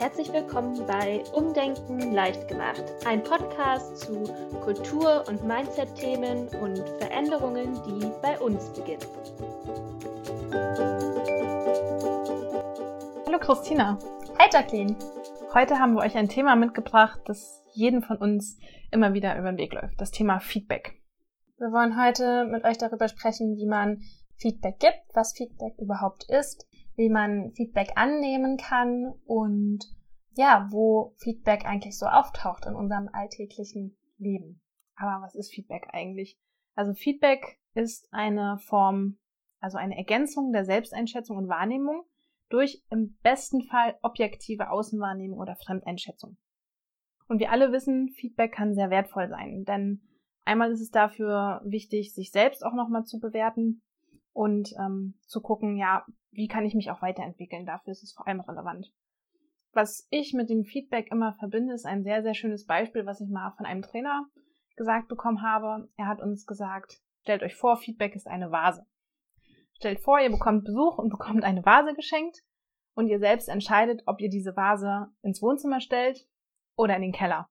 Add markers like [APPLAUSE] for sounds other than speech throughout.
herzlich willkommen bei Umdenken leicht gemacht, ein Podcast zu Kultur- und Mindset-Themen und Veränderungen, die bei uns beginnen. Hallo Christina. Hi Jacqueline. Heute haben wir euch ein Thema mitgebracht, das jeden von uns immer wieder über den Weg läuft. Das Thema Feedback. Wir wollen heute mit euch darüber sprechen, wie man Feedback gibt, was Feedback überhaupt ist, wie man Feedback annehmen kann und ja, wo Feedback eigentlich so auftaucht in unserem alltäglichen Leben. Aber was ist Feedback eigentlich? Also Feedback ist eine Form, also eine Ergänzung der Selbsteinschätzung und Wahrnehmung durch im besten Fall objektive Außenwahrnehmung oder Fremdeinschätzung. Und wir alle wissen, Feedback kann sehr wertvoll sein, denn einmal ist es dafür wichtig, sich selbst auch nochmal zu bewerten und ähm, zu gucken, ja, wie kann ich mich auch weiterentwickeln. Dafür ist es vor allem relevant. Was ich mit dem Feedback immer verbinde, ist ein sehr, sehr schönes Beispiel, was ich mal von einem Trainer gesagt bekommen habe. Er hat uns gesagt, stellt euch vor, Feedback ist eine Vase. Stellt vor, ihr bekommt Besuch und bekommt eine Vase geschenkt und ihr selbst entscheidet, ob ihr diese Vase ins Wohnzimmer stellt oder in den Keller.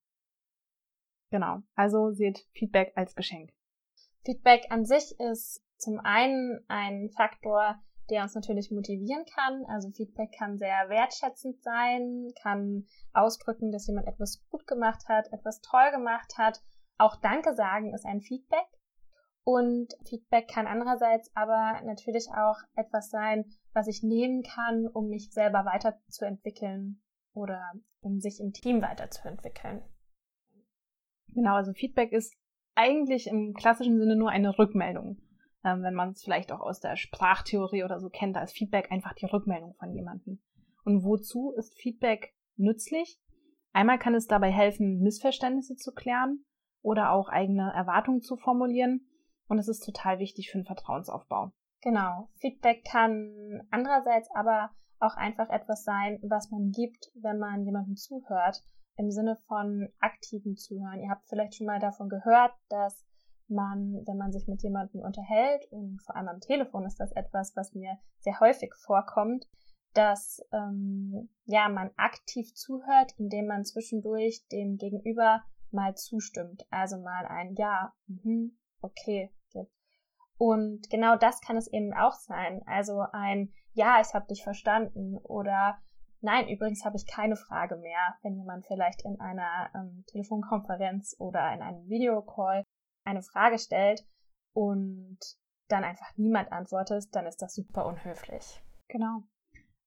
Genau. Also seht Feedback als Geschenk. Feedback an sich ist zum einen ein Faktor, der uns natürlich motivieren kann. Also Feedback kann sehr wertschätzend sein, kann ausdrücken, dass jemand etwas gut gemacht hat, etwas toll gemacht hat. Auch Danke sagen ist ein Feedback. Und Feedback kann andererseits aber natürlich auch etwas sein, was ich nehmen kann, um mich selber weiterzuentwickeln oder um sich im Team weiterzuentwickeln. Genau, also Feedback ist eigentlich im klassischen Sinne nur eine Rückmeldung ähm, wenn man es vielleicht auch aus der Sprachtheorie oder so kennt, da ist Feedback einfach die Rückmeldung von jemandem. Und wozu ist Feedback nützlich? Einmal kann es dabei helfen, Missverständnisse zu klären oder auch eigene Erwartungen zu formulieren. Und es ist total wichtig für den Vertrauensaufbau. Genau. Feedback kann andererseits aber auch einfach etwas sein, was man gibt, wenn man jemandem zuhört, im Sinne von aktiven Zuhören. Ihr habt vielleicht schon mal davon gehört, dass man, wenn man sich mit jemandem unterhält, und vor allem am Telefon ist das etwas, was mir sehr häufig vorkommt, dass ähm, ja man aktiv zuhört, indem man zwischendurch dem Gegenüber mal zustimmt, also mal ein Ja, mh, okay gibt. Und genau das kann es eben auch sein, also ein Ja, ich habe dich verstanden oder Nein, übrigens habe ich keine Frage mehr, wenn jemand vielleicht in einer ähm, Telefonkonferenz oder in einem Videocall eine Frage stellt und dann einfach niemand antwortet, dann ist das super unhöflich. Genau.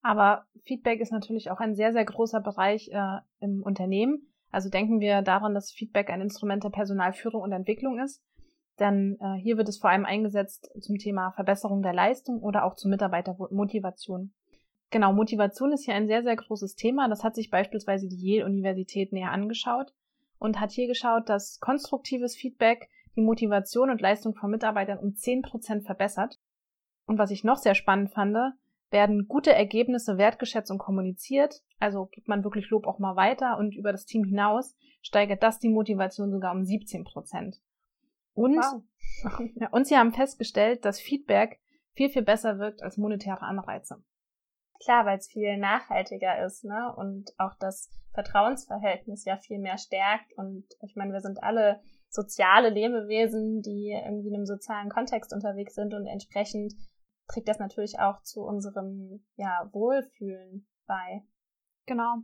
Aber Feedback ist natürlich auch ein sehr, sehr großer Bereich äh, im Unternehmen. Also denken wir daran, dass Feedback ein Instrument der Personalführung und Entwicklung ist. Denn äh, hier wird es vor allem eingesetzt zum Thema Verbesserung der Leistung oder auch zur Mitarbeitermotivation. Genau, Motivation ist hier ein sehr, sehr großes Thema. Das hat sich beispielsweise die Yale-Universität näher angeschaut und hat hier geschaut, dass konstruktives Feedback die Motivation und Leistung von Mitarbeitern um 10% verbessert. Und was ich noch sehr spannend fand, werden gute Ergebnisse wertgeschätzt und kommuniziert. Also gibt man wirklich Lob auch mal weiter und über das Team hinaus steigert das die Motivation sogar um 17 Prozent. Und, wow. [LAUGHS] und sie haben festgestellt, dass Feedback viel, viel besser wirkt als monetäre Anreize. Klar, weil es viel nachhaltiger ist, ne? Und auch das Vertrauensverhältnis ja viel mehr stärkt. Und ich meine, wir sind alle soziale Lebewesen, die irgendwie in einem sozialen Kontext unterwegs sind und entsprechend trägt das natürlich auch zu unserem ja, Wohlfühlen bei. Genau.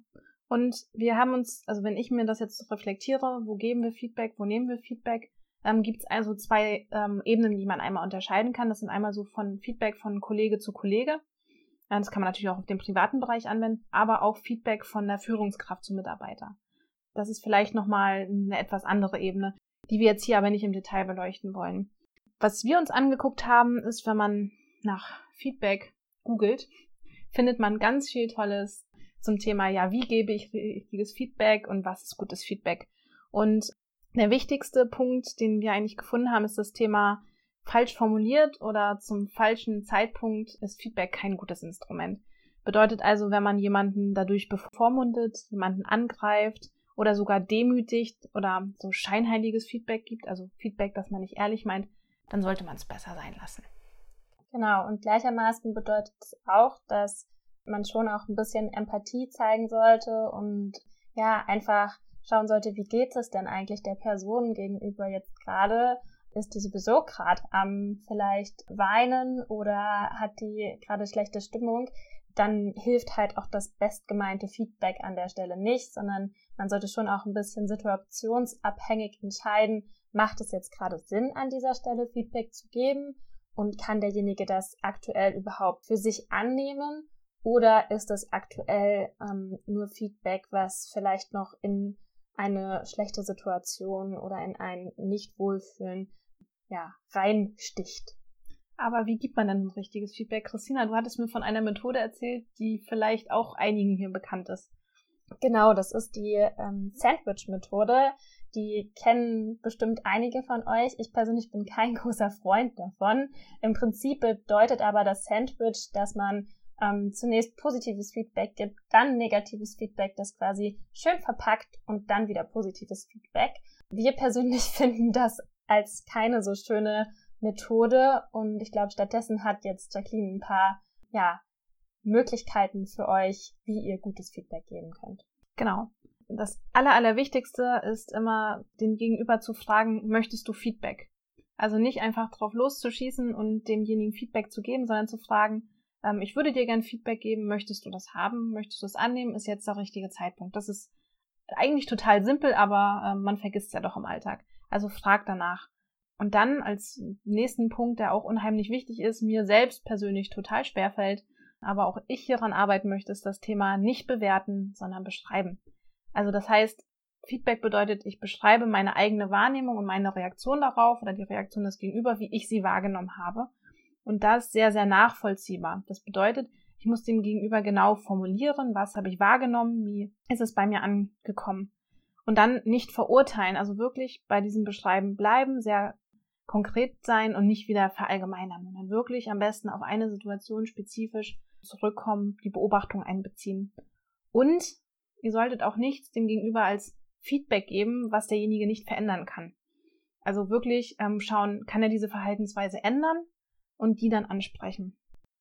Und wir haben uns, also wenn ich mir das jetzt reflektiere, wo geben wir Feedback, wo nehmen wir Feedback, ähm, gibt es also zwei ähm, Ebenen, die man einmal unterscheiden kann. Das sind einmal so von Feedback von Kollege zu Kollege. Das kann man natürlich auch auf den privaten Bereich anwenden, aber auch Feedback von der Führungskraft zu Mitarbeiter. Das ist vielleicht nochmal eine etwas andere Ebene die wir jetzt hier aber nicht im Detail beleuchten wollen. Was wir uns angeguckt haben, ist, wenn man nach Feedback googelt, findet man ganz viel Tolles zum Thema, ja, wie gebe ich richtiges Feedback und was ist gutes Feedback. Und der wichtigste Punkt, den wir eigentlich gefunden haben, ist das Thema falsch formuliert oder zum falschen Zeitpunkt ist Feedback kein gutes Instrument. Bedeutet also, wenn man jemanden dadurch bevormundet, jemanden angreift, oder sogar demütigt oder so scheinheiliges Feedback gibt, also Feedback, das man nicht ehrlich meint, dann sollte man es besser sein lassen. Genau, und gleichermaßen bedeutet es auch, dass man schon auch ein bisschen Empathie zeigen sollte und ja, einfach schauen sollte, wie geht es denn eigentlich der Person gegenüber jetzt gerade? Ist die sowieso gerade am vielleicht weinen oder hat die gerade schlechte Stimmung? Dann hilft halt auch das bestgemeinte Feedback an der Stelle nicht, sondern man sollte schon auch ein bisschen situationsabhängig entscheiden, macht es jetzt gerade Sinn, an dieser Stelle Feedback zu geben? Und kann derjenige das aktuell überhaupt für sich annehmen? Oder ist es aktuell ähm, nur Feedback, was vielleicht noch in eine schlechte Situation oder in ein Nicht-Wohlfühlen ja, reinsticht. Aber wie gibt man denn ein richtiges Feedback? Christina, du hattest mir von einer Methode erzählt, die vielleicht auch einigen hier bekannt ist. Genau, das ist die ähm, Sandwich-Methode. Die kennen bestimmt einige von euch. Ich persönlich bin kein [LAUGHS] großer Freund davon. Im Prinzip bedeutet aber das Sandwich, dass man ähm, zunächst positives Feedback gibt, dann negatives Feedback, das quasi schön verpackt und dann wieder positives Feedback. Wir persönlich [LAUGHS] finden das als keine so schöne Methode und ich glaube, stattdessen hat jetzt Jacqueline ein paar, ja, Möglichkeiten für euch, wie ihr gutes Feedback geben könnt. Genau. Das Aller, Allerwichtigste ist immer, den Gegenüber zu fragen, möchtest du Feedback? Also nicht einfach drauf loszuschießen und demjenigen Feedback zu geben, sondern zu fragen, ähm, ich würde dir gern Feedback geben, möchtest du das haben, möchtest du es annehmen, ist jetzt der richtige Zeitpunkt. Das ist eigentlich total simpel, aber äh, man vergisst es ja doch im Alltag. Also frag danach. Und dann als nächsten Punkt, der auch unheimlich wichtig ist, mir selbst persönlich total schwerfällt, aber auch ich hieran arbeiten möchte, ist das Thema nicht bewerten, sondern beschreiben. Also das heißt, Feedback bedeutet, ich beschreibe meine eigene Wahrnehmung und meine Reaktion darauf oder die Reaktion des Gegenüber, wie ich sie wahrgenommen habe. Und das sehr, sehr nachvollziehbar. Das bedeutet, ich muss dem Gegenüber genau formulieren, was habe ich wahrgenommen, wie ist es bei mir angekommen. Und dann nicht verurteilen, also wirklich bei diesem Beschreiben bleiben, sehr konkret sein und nicht wieder verallgemeinern, sondern wirklich am besten auf eine Situation spezifisch zurückkommen, die Beobachtung einbeziehen. Und ihr solltet auch nichts dem Gegenüber als Feedback geben, was derjenige nicht verändern kann. Also wirklich ähm, schauen, kann er diese Verhaltensweise ändern und die dann ansprechen.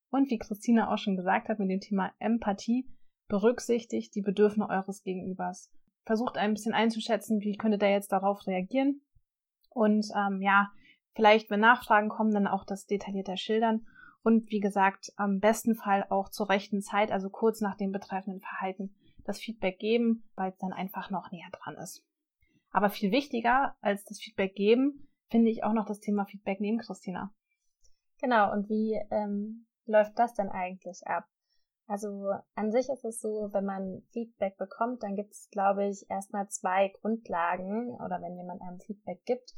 Und wie Christina auch schon gesagt hat mit dem Thema Empathie, berücksichtigt die Bedürfnisse eures Gegenübers. Versucht ein bisschen einzuschätzen, wie könnte der jetzt darauf reagieren. Und ähm, ja, vielleicht, wenn Nachfragen kommen, dann auch das detaillierter schildern. Und wie gesagt, am besten Fall auch zur rechten Zeit, also kurz nach dem betreffenden Verhalten, das Feedback geben, weil es dann einfach noch näher dran ist. Aber viel wichtiger als das Feedback geben, finde ich auch noch das Thema Feedback nehmen, Christina. Genau, und wie ähm, läuft das denn eigentlich ab? Also an sich ist es so, wenn man Feedback bekommt, dann gibt es, glaube ich, erstmal zwei Grundlagen oder wenn jemand einem Feedback gibt,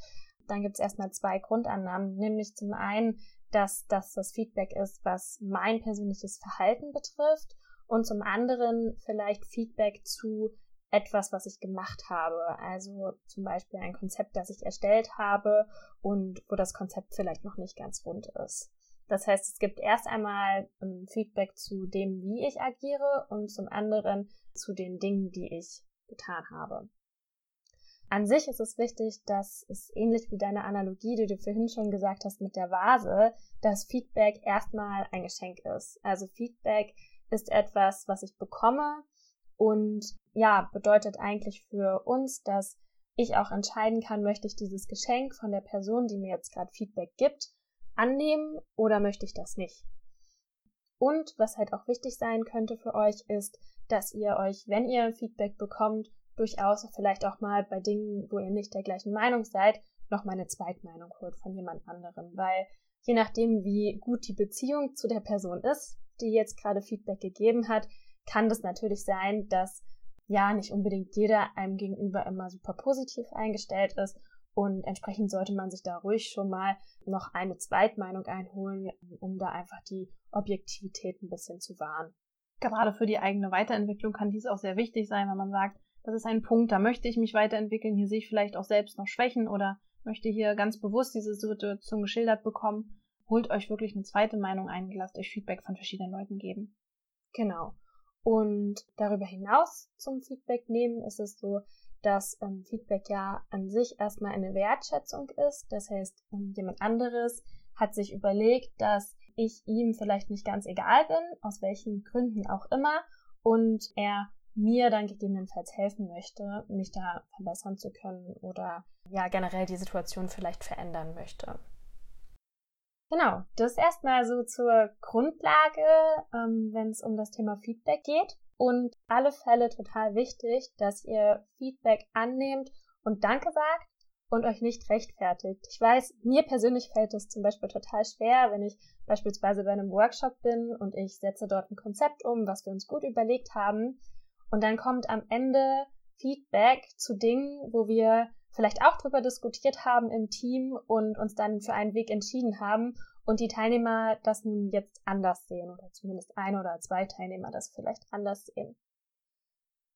dann gibt es erstmal zwei Grundannahmen, nämlich zum einen, dass das das Feedback ist, was mein persönliches Verhalten betrifft und zum anderen vielleicht Feedback zu etwas, was ich gemacht habe. Also zum Beispiel ein Konzept, das ich erstellt habe und wo das Konzept vielleicht noch nicht ganz rund ist. Das heißt, es gibt erst einmal ein Feedback zu dem, wie ich agiere und zum anderen zu den Dingen, die ich getan habe. An sich ist es wichtig, dass es ähnlich wie deine Analogie, die du vorhin schon gesagt hast mit der Vase, dass Feedback erstmal ein Geschenk ist. Also Feedback ist etwas, was ich bekomme, und ja, bedeutet eigentlich für uns, dass ich auch entscheiden kann, möchte ich dieses Geschenk von der Person, die mir jetzt gerade Feedback gibt, annehmen oder möchte ich das nicht. Und was halt auch wichtig sein könnte für euch ist, dass ihr euch, wenn ihr Feedback bekommt, durchaus vielleicht auch mal bei Dingen, wo ihr nicht der gleichen Meinung seid, noch mal eine Zweitmeinung holt von jemand anderem, weil je nachdem, wie gut die Beziehung zu der Person ist, die jetzt gerade Feedback gegeben hat, kann das natürlich sein, dass ja nicht unbedingt jeder einem gegenüber immer super positiv eingestellt ist und entsprechend sollte man sich da ruhig schon mal noch eine Zweitmeinung einholen, um da einfach die Objektivität ein bisschen zu wahren. Gerade für die eigene Weiterentwicklung kann dies auch sehr wichtig sein, wenn man sagt, das ist ein Punkt, da möchte ich mich weiterentwickeln, hier sehe ich vielleicht auch selbst noch Schwächen oder möchte hier ganz bewusst diese Situation geschildert bekommen. Holt euch wirklich eine zweite Meinung ein, lasst euch Feedback von verschiedenen Leuten geben. Genau. Und darüber hinaus zum Feedback nehmen ist es so, dass ähm, Feedback ja an sich erstmal eine Wertschätzung ist. Das heißt, ähm, jemand anderes hat sich überlegt, dass ich ihm vielleicht nicht ganz egal bin, aus welchen Gründen auch immer, und er mir dann gegebenenfalls helfen möchte, mich da verbessern zu können oder ja generell die Situation vielleicht verändern möchte. Genau, das erstmal so zur Grundlage, ähm, wenn es um das Thema Feedback geht. Und alle Fälle total wichtig, dass ihr Feedback annehmt und Danke sagt und euch nicht rechtfertigt. Ich weiß, mir persönlich fällt es zum Beispiel total schwer, wenn ich beispielsweise bei einem Workshop bin und ich setze dort ein Konzept um, was wir uns gut überlegt haben. Und dann kommt am Ende Feedback zu Dingen, wo wir vielleicht auch drüber diskutiert haben im Team und uns dann für einen Weg entschieden haben und die Teilnehmer das nun jetzt anders sehen oder zumindest ein oder zwei Teilnehmer das vielleicht anders sehen.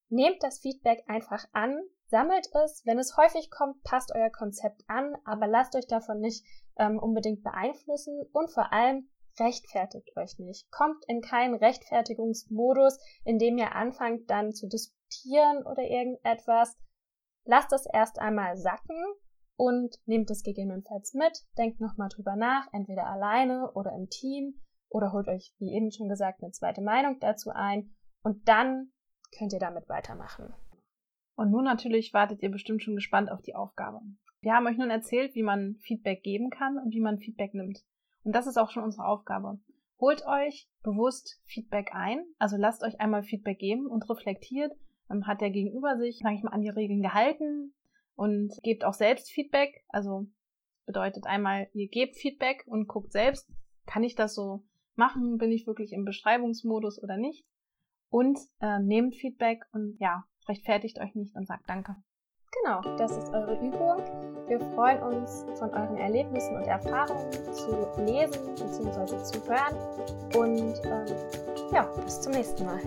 Nehmt das Feedback einfach an, sammelt es, wenn es häufig kommt, passt euer Konzept an, aber lasst euch davon nicht ähm, unbedingt beeinflussen und vor allem rechtfertigt euch nicht. Kommt in keinen Rechtfertigungsmodus, in dem ihr anfangt dann zu diskutieren oder irgendetwas. Lasst es erst einmal sacken und nehmt es gegebenenfalls mit, denkt nochmal drüber nach, entweder alleine oder im Team oder holt euch, wie eben schon gesagt, eine zweite Meinung dazu ein und dann könnt ihr damit weitermachen. Und nun natürlich wartet ihr bestimmt schon gespannt auf die Aufgabe. Wir haben euch nun erzählt, wie man Feedback geben kann und wie man Feedback nimmt. Und das ist auch schon unsere Aufgabe. Holt euch bewusst Feedback ein, also lasst euch einmal Feedback geben und reflektiert, ähm, hat der Gegenüber sich, sage ich mal, an die Regeln gehalten und gebt auch selbst Feedback. Also bedeutet einmal, ihr gebt Feedback und guckt selbst, kann ich das so machen? Bin ich wirklich im Beschreibungsmodus oder nicht? Und äh, nehmt Feedback und ja, rechtfertigt euch nicht und sagt Danke. Genau, das ist eure Übung. Wir freuen uns, von euren Erlebnissen und Erfahrungen zu lesen bzw. zu hören. Und ähm, ja, bis zum nächsten Mal.